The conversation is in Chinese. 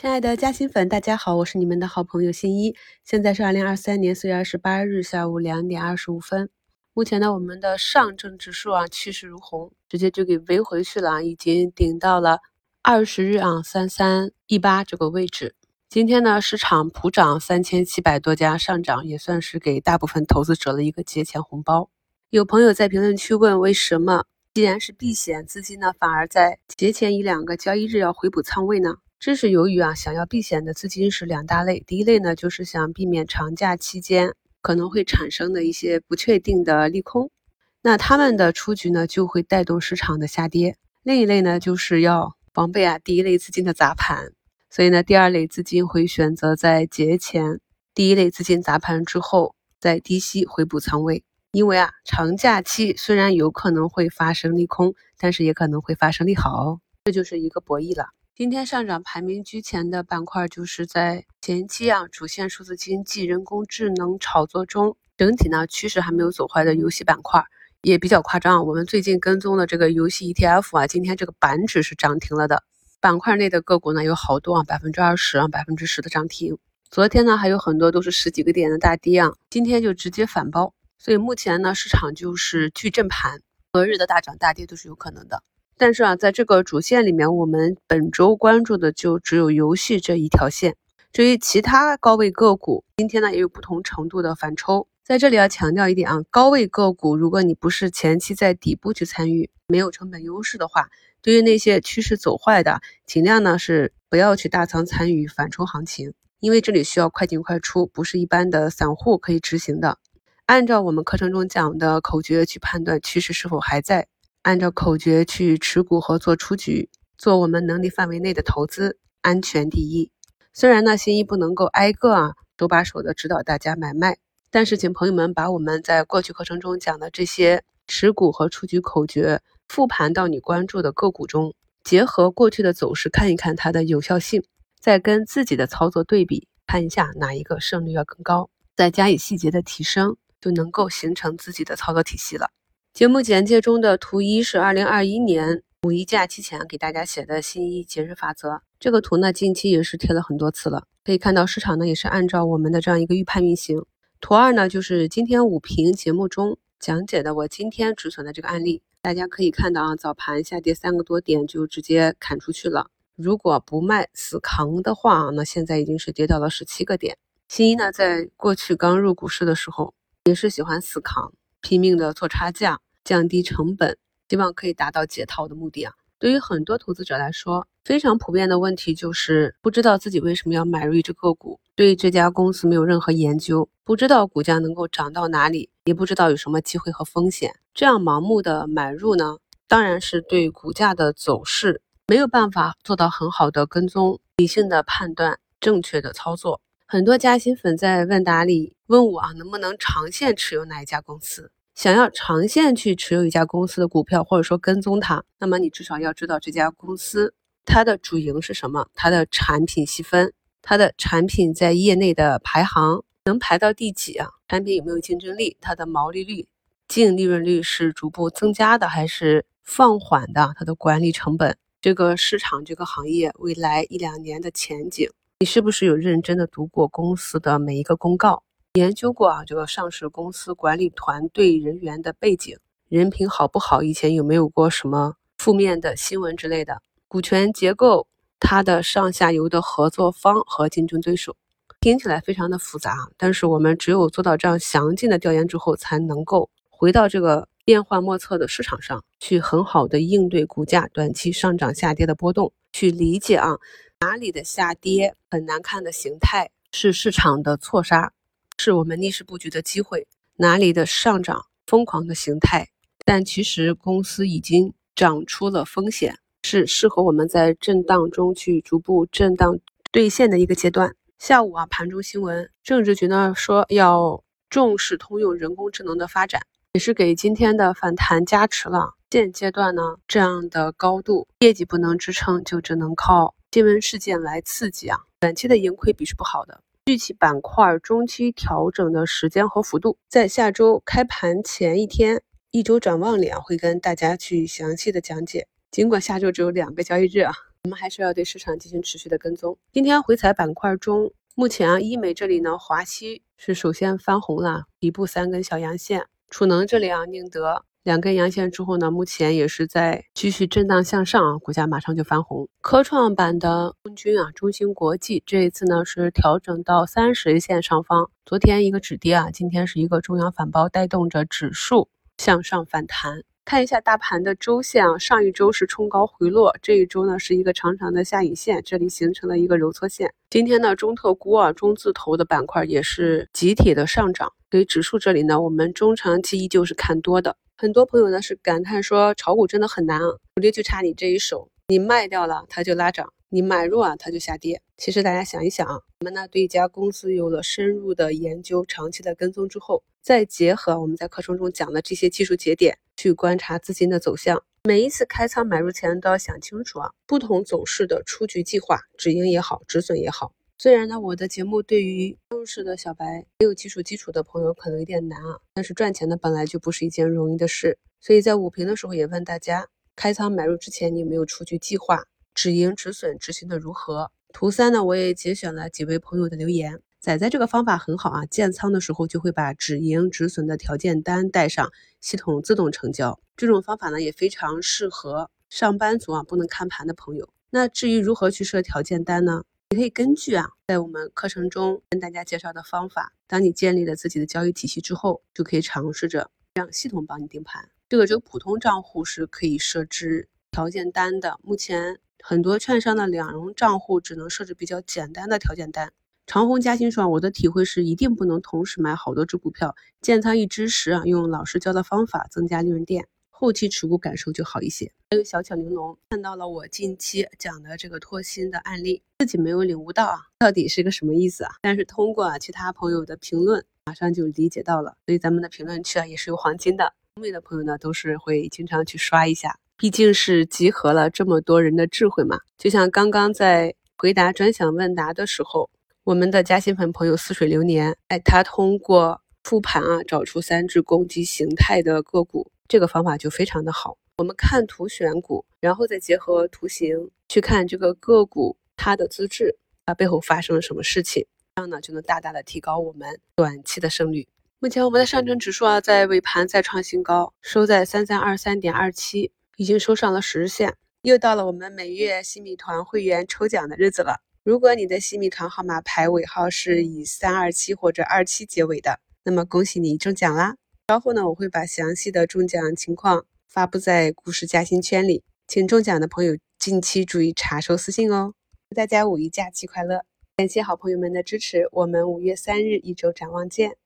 亲爱的嘉兴粉，大家好，我是你们的好朋友新一。现在是二零二三年四月二十八日下午两点二十五分。目前呢，我们的上证指数啊气势如虹，直接就给围回去了，已经顶到了二十日啊三三一八这个位置。今天呢，市场普涨三千七百多家，上涨也算是给大部分投资者了一个节前红包。有朋友在评论区问，为什么既然是避险资金呢，反而在节前一两个交易日要回补仓位呢？这是由于啊，想要避险的资金是两大类。第一类呢，就是想避免长假期间可能会产生的一些不确定的利空，那他们的出局呢，就会带动市场的下跌。另一类呢，就是要防备啊第一类资金的砸盘，所以呢，第二类资金会选择在节前第一类资金砸盘之后，在低吸回补仓位。因为啊，长假期虽然有可能会发生利空，但是也可能会发生利好哦，这就是一个博弈了。今天上涨排名居前的板块，就是在前期啊主线数字经济、人工智能炒作中，整体呢趋势还没有走坏的游戏板块也比较夸张。我们最近跟踪的这个游戏 ETF 啊，今天这个板指是涨停了的。板块内的个股呢有好多啊，百分之二十啊、百分之十的涨停。昨天呢还有很多都是十几个点的大跌啊，今天就直接反包。所以目前呢市场就是巨震盘，隔日的大涨大跌都是有可能的。但是啊，在这个主线里面，我们本周关注的就只有游戏这一条线。至于其他高位个股，今天呢也有不同程度的反抽。在这里要强调一点啊，高位个股，如果你不是前期在底部去参与，没有成本优势的话，对于那些趋势走坏的，尽量呢是不要去大仓参与反抽行情，因为这里需要快进快出，不是一般的散户可以执行的。按照我们课程中讲的口诀去判断趋势是否还在。按照口诀去持股和做出局，做我们能力范围内的投资，安全第一。虽然呢，新一不能够挨个啊手把手的指导大家买卖，但是请朋友们把我们在过去课程中讲的这些持股和出局口诀复盘到你关注的个股中，结合过去的走势看一看它的有效性，再跟自己的操作对比，看一下哪一个胜率要更高，再加以细节的提升，就能够形成自己的操作体系了。节目简介中的图一是二零二一年五一假期前给大家写的新一节日法则。这个图呢，近期也是贴了很多次了。可以看到市场呢也是按照我们的这样一个预判运行。图二呢，就是今天午评节目中讲解的我今天止损的这个案例。大家可以看到啊，早盘下跌三个多点就直接砍出去了。如果不卖死扛的话，那现在已经是跌到了十七个点。新一呢，在过去刚入股市的时候也是喜欢死扛。拼命的做差价，降低成本，希望可以达到解套的目的啊。对于很多投资者来说，非常普遍的问题就是不知道自己为什么要买入一只个股，对这家公司没有任何研究，不知道股价能够涨到哪里，也不知道有什么机会和风险，这样盲目的买入呢，当然是对股价的走势没有办法做到很好的跟踪、理性的判断、正确的操作。很多加薪粉在问答里问我啊，能不能长线持有哪一家公司？想要长线去持有一家公司的股票，或者说跟踪它，那么你至少要知道这家公司它的主营是什么，它的产品细分，它的产品在业内的排行能排到第几啊？产品有没有竞争力？它的毛利率、净利润率是逐步增加的还是放缓的？它的管理成本，这个市场这个行业未来一两年的前景。你是不是有认真的读过公司的每一个公告，研究过啊这个上市公司管理团队人员的背景，人品好不好？以前有没有过什么负面的新闻之类的？股权结构，它的上下游的合作方和竞争对手，听起来非常的复杂，但是我们只有做到这样详尽的调研之后，才能够回到这个变幻莫测的市场上去，很好的应对股价短期上涨下跌的波动，去理解啊。哪里的下跌很难看的形态是市场的错杀，是我们逆势布局的机会；哪里的上涨疯狂的形态，但其实公司已经涨出了风险，是适合我们在震荡中去逐步震荡兑现的一个阶段。下午啊，盘中新闻，政治局呢说要重视通用人工智能的发展，也是给今天的反弹加持了。现阶段呢，这样的高度业绩不能支撑，就只能靠。新闻事件来刺激啊，短期的盈亏比是不好的。具体板块中期调整的时间和幅度，在下周开盘前一天一周展望里啊，会跟大家去详细的讲解。尽管下周只有两个交易日啊，我们还是要对市场进行持续的跟踪。今天回踩板块中，目前啊，医美这里呢，华西是首先翻红了，底部三根小阳线，储能这里啊，宁德。两根阳线之后呢，目前也是在继续震荡向上啊，股价马上就翻红。科创板的中军啊，中芯国际这一次呢是调整到三十日线上方，昨天一个止跌啊，今天是一个中阳反包，带动着指数向上反弹。看一下大盘的周线啊，上一周是冲高回落，这一周呢是一个长长的下影线，这里形成了一个揉搓线。今天呢，中特估啊，中字头的板块也是集体的上涨，所以指数这里呢，我们中长期依旧是看多的。很多朋友呢是感叹说，炒股真的很难啊，主力就差你这一手，你卖掉了它就拉涨。你买入啊，它就下跌。其实大家想一想啊，我们呢对一家公司有了深入的研究、长期的跟踪之后，再结合我们在课程中讲的这些技术节点去观察资金的走向。每一次开仓买入前都要想清楚啊，不同走势的出局计划，止盈也好，止损也好。虽然呢，我的节目对于入市的小白没有技术基础的朋友可能有点难啊，但是赚钱呢本来就不是一件容易的事。所以在午评的时候也问大家，开仓买入之前你有没有出局计划？止盈止损执行的如何？图三呢？我也节选了几位朋友的留言。仔仔这个方法很好啊，建仓的时候就会把止盈止损的条件单带上，系统自动成交。这种方法呢也非常适合上班族啊，不能看盘的朋友。那至于如何去设条件单呢？你可以根据啊，在我们课程中跟大家介绍的方法，当你建立了自己的交易体系之后，就可以尝试着让系统帮你盯盘。这个只有普通账户是可以设置条件单的，目前。很多券商的两融账户只能设置比较简单的条件单。长虹嘉兴说，我的体会是一定不能同时买好多只股票，建仓一只时啊，用老师教的方法增加利润垫，后期持股感受就好一些。还有小巧玲珑看到了我近期讲的这个脱新的案例，自己没有领悟到啊，到底是个什么意思啊？但是通过啊其他朋友的评论，马上就理解到了。所以咱们的评论区啊也是有黄金的，聪明的朋友呢都是会经常去刷一下。毕竟是集合了这么多人的智慧嘛，就像刚刚在回答专享问答的时候，我们的嘉兴粉朋友似水流年，哎，他通过复盘啊，找出三只攻击形态的个股，这个方法就非常的好。我们看图选股，然后再结合图形去看这个个股它的资质，它背后发生了什么事情，这样呢就能大大的提高我们短期的胜率。目前我们的上证指数啊，在尾盘再创新高，收在三三二三点二七。已经收上了十日线，又到了我们每月新米团会员抽奖的日子了。如果你的新米团号码牌尾号是以三二七或者二七结尾的，那么恭喜你中奖啦！稍后呢，我会把详细的中奖情况发布在故事嘉兴圈里，请中奖的朋友近期注意查收私信哦。祝大家五一假期快乐！感谢好朋友们的支持，我们五月三日一周展望见。